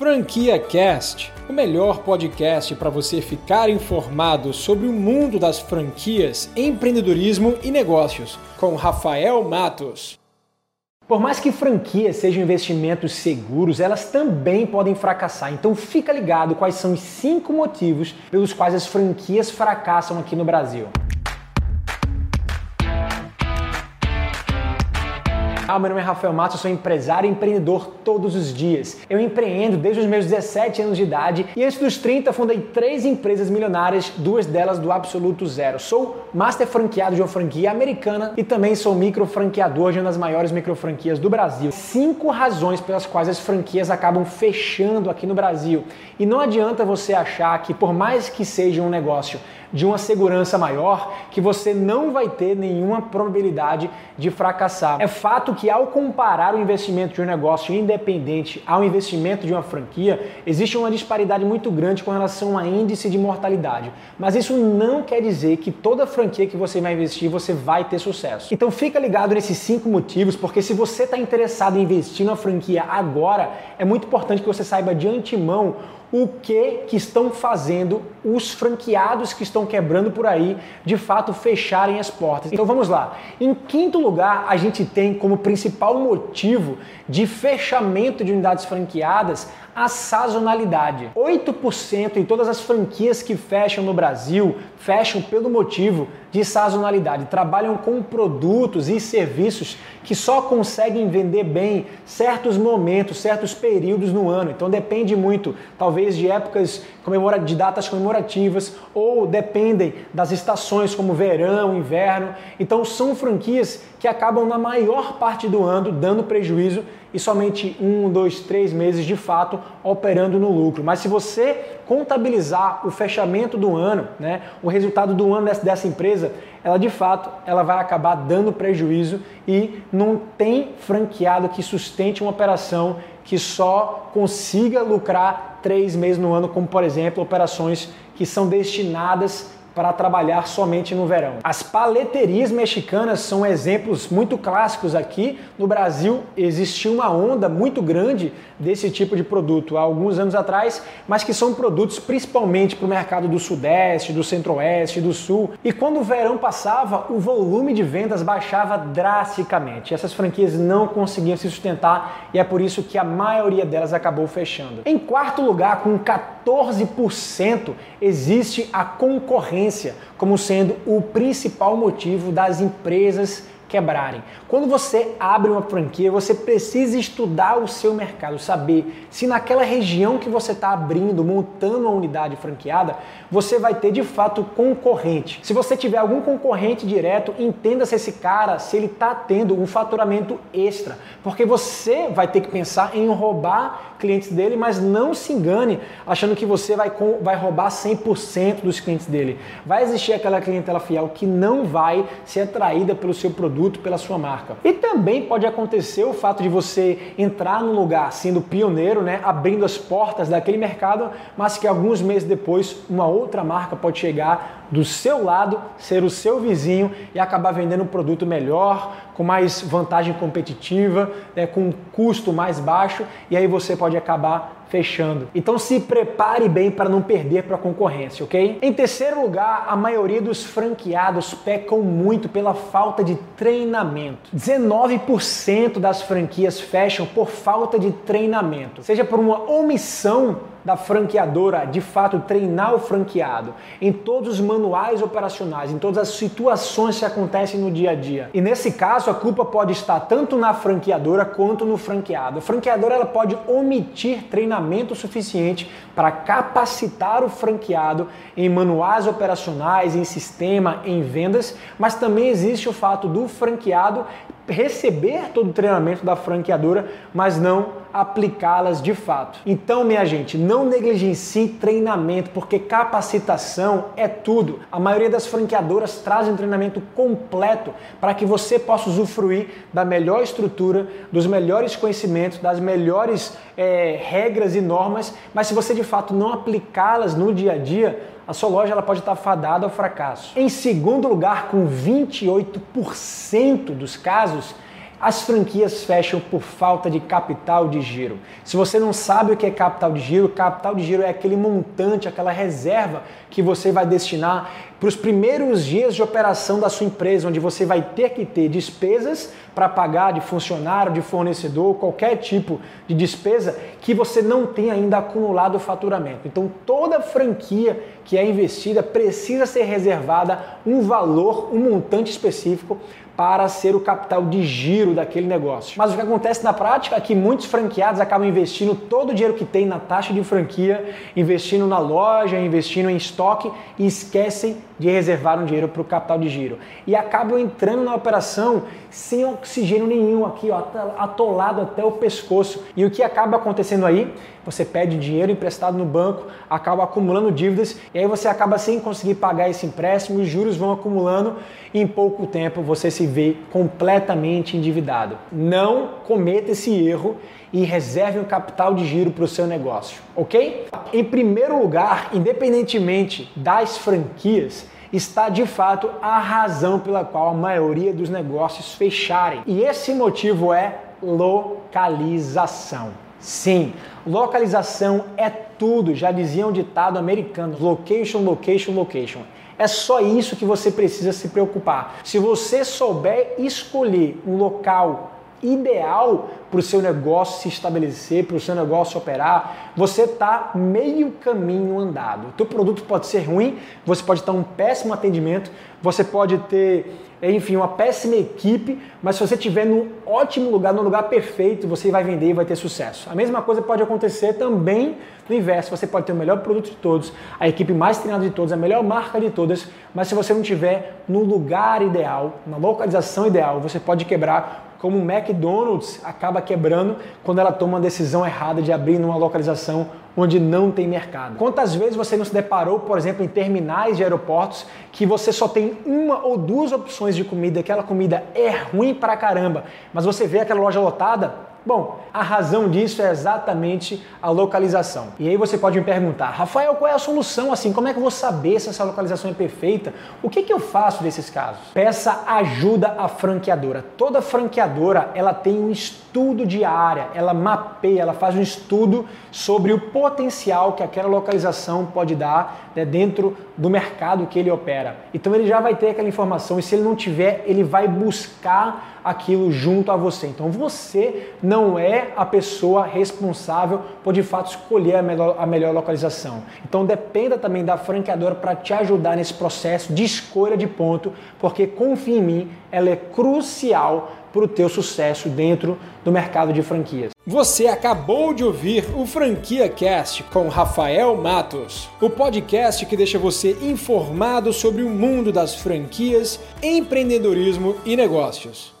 Franquia Cast, o melhor podcast para você ficar informado sobre o mundo das franquias, empreendedorismo e negócios, com Rafael Matos. Por mais que franquias sejam investimentos seguros, elas também podem fracassar. Então fica ligado quais são os cinco motivos pelos quais as franquias fracassam aqui no Brasil. Ah, meu nome é Rafael Matos, eu sou empresário e empreendedor todos os dias. Eu empreendo desde os meus 17 anos de idade e antes dos 30 fundei três empresas milionárias, duas delas do absoluto zero. Sou master franqueado de uma franquia americana e também sou micro franqueador de uma das maiores micro franquias do Brasil. Cinco razões pelas quais as franquias acabam fechando aqui no Brasil. E não adianta você achar que por mais que seja um negócio de uma segurança maior, que você não vai ter nenhuma probabilidade de fracassar. É fato que ao comparar o investimento de um negócio independente ao investimento de uma franquia, existe uma disparidade muito grande com relação a índice de mortalidade. Mas isso não quer dizer que toda franquia que você vai investir você vai ter sucesso. Então fica ligado nesses cinco motivos, porque se você está interessado em investir na franquia agora, é muito importante que você saiba de antemão o que que estão fazendo os franqueados que estão quebrando por aí de fato fecharem as portas. Então vamos lá. Em quinto lugar, a gente tem como principal motivo de fechamento de unidades franqueadas a sazonalidade. 8% em todas as franquias que fecham no Brasil fecham pelo motivo de sazonalidade. Trabalham com produtos e serviços que só conseguem vender bem certos momentos, certos períodos no ano. Então depende muito, talvez, de épocas de datas comemorativas ou dependem das estações como verão, inverno. Então são franquias que acabam na maior parte do ano dando prejuízo e somente um, dois, três meses de fato operando no lucro. Mas se você contabilizar o fechamento do ano, né, o resultado do ano dessa, empresa, ela de fato ela vai acabar dando prejuízo e não tem franqueado que sustente uma operação que só consiga lucrar três meses no ano, como por exemplo operações que são destinadas para trabalhar somente no verão. As paleterias mexicanas são exemplos muito clássicos aqui. No Brasil existiu uma onda muito grande desse tipo de produto há alguns anos atrás, mas que são produtos principalmente para o mercado do Sudeste, do Centro-Oeste, do Sul. E quando o verão passava, o volume de vendas baixava drasticamente. Essas franquias não conseguiam se sustentar e é por isso que a maioria delas acabou fechando. Em quarto lugar, com 14%, existe a concorrência como sendo o principal motivo das empresas quebrarem. Quando você abre uma franquia, você precisa estudar o seu mercado, saber se naquela região que você está abrindo, montando uma unidade franqueada, você vai ter de fato concorrente. Se você tiver algum concorrente direto, entenda se esse cara, se ele está tendo um faturamento extra, porque você vai ter que pensar em roubar clientes dele, mas não se engane achando que você vai, vai roubar 100% dos clientes dele. Vai existir aquela clientela fiel que não vai ser atraída pelo seu produto, pela sua marca. E também pode acontecer o fato de você entrar num lugar sendo pioneiro, né, abrindo as portas daquele mercado, mas que alguns meses depois uma outra marca pode chegar do seu lado, ser o seu vizinho e acabar vendendo um produto melhor, com mais vantagem competitiva, né, com um custo mais baixo, e aí você pode acabar fechando. Então se prepare bem para não perder para a concorrência, ok? Em terceiro lugar, a maioria dos franqueados pecam muito pela falta de treinamento. 19% das franquias fecham por falta de treinamento, seja por uma omissão da franqueadora de fato treinar o franqueado em todos os manuais operacionais, em todas as situações que acontecem no dia a dia. E nesse caso, a culpa pode estar tanto na franqueadora quanto no franqueado. A franqueadora ela pode omitir treinamento suficiente para capacitar o franqueado em manuais operacionais, em sistema, em vendas, mas também existe o fato do franqueado receber todo o treinamento da franqueadora, mas não aplicá-las de fato. Então, minha gente, não negligencie treinamento, porque capacitação é tudo. A maioria das franqueadoras trazem um treinamento completo para que você possa usufruir da melhor estrutura, dos melhores conhecimentos, das melhores é, regras e normas, mas se você de fato não aplicá-las no dia a dia, a sua loja ela pode estar fadada ao fracasso. Em segundo lugar, com 28% dos casos, As franquias fecham por falta de capital de giro. Se você não sabe o que é capital de giro, capital de giro é aquele montante, aquela reserva que você vai destinar para os primeiros dias de operação da sua empresa, onde você vai ter que ter despesas para pagar de funcionário, de fornecedor, qualquer tipo de despesa que você não tem ainda acumulado o faturamento. Então, toda franquia que é investida precisa ser reservada um valor, um montante específico para ser o capital de giro daquele negócio. Mas o que acontece na prática é que muitos franqueados acabam investindo todo o dinheiro que tem na taxa de franquia, investindo na loja, investindo em estoque e esquecem de reservar um dinheiro para o capital de giro. E acabam entrando na operação sem oxigênio nenhum aqui, ó, atolado até o pescoço. E o que acaba acontecendo aí? Você pede dinheiro emprestado no banco, acaba acumulando dívidas e aí você acaba sem conseguir pagar esse empréstimo, os juros vão acumulando e em pouco tempo você se vê completamente endividado. Não cometa esse erro e reserve um capital de giro para o seu negócio, ok? Em primeiro lugar, independentemente das franquias, está de fato a razão pela qual a maioria dos negócios fecharem. E esse motivo é localização. Sim, localização é tudo, já dizia um ditado americano: location, location, location. É só isso que você precisa se preocupar. Se você souber escolher um local ideal para o seu negócio se estabelecer, para o seu negócio operar, você está meio caminho andado. O teu produto pode ser ruim, você pode estar um péssimo atendimento, você pode ter, enfim, uma péssima equipe, mas se você estiver no ótimo lugar, no lugar perfeito, você vai vender e vai ter sucesso. A mesma coisa pode acontecer também no inverso. Você pode ter o melhor produto de todos, a equipe mais treinada de todos, a melhor marca de todas, mas se você não estiver no lugar ideal, na localização ideal, você pode quebrar como o McDonald's acaba quebrando quando ela toma uma decisão errada de abrir numa localização onde não tem mercado. Quantas vezes você não se deparou, por exemplo, em terminais de aeroportos que você só tem uma ou duas opções de comida, aquela comida é ruim pra caramba, mas você vê aquela loja lotada, Bom, a razão disso é exatamente a localização. E aí você pode me perguntar, Rafael, qual é a solução? Assim, como é que eu vou saber se essa localização é perfeita? O que, que eu faço nesses casos? Peça ajuda à franqueadora. Toda franqueadora ela tem um estudo de área, ela mapeia, ela faz um estudo sobre o potencial que aquela localização pode dar né, dentro do mercado que ele opera. Então ele já vai ter aquela informação e se ele não tiver, ele vai buscar aquilo junto a você. Então você não é a pessoa responsável por de fato escolher a melhor, a melhor localização. Então dependa também da franqueadora para te ajudar nesse processo de escolha de ponto, porque confia em mim, ela é crucial para o teu sucesso dentro do mercado de franquias. Você acabou de ouvir o Franquia Cast com Rafael Matos, o podcast que deixa você informado sobre o mundo das franquias, empreendedorismo e negócios.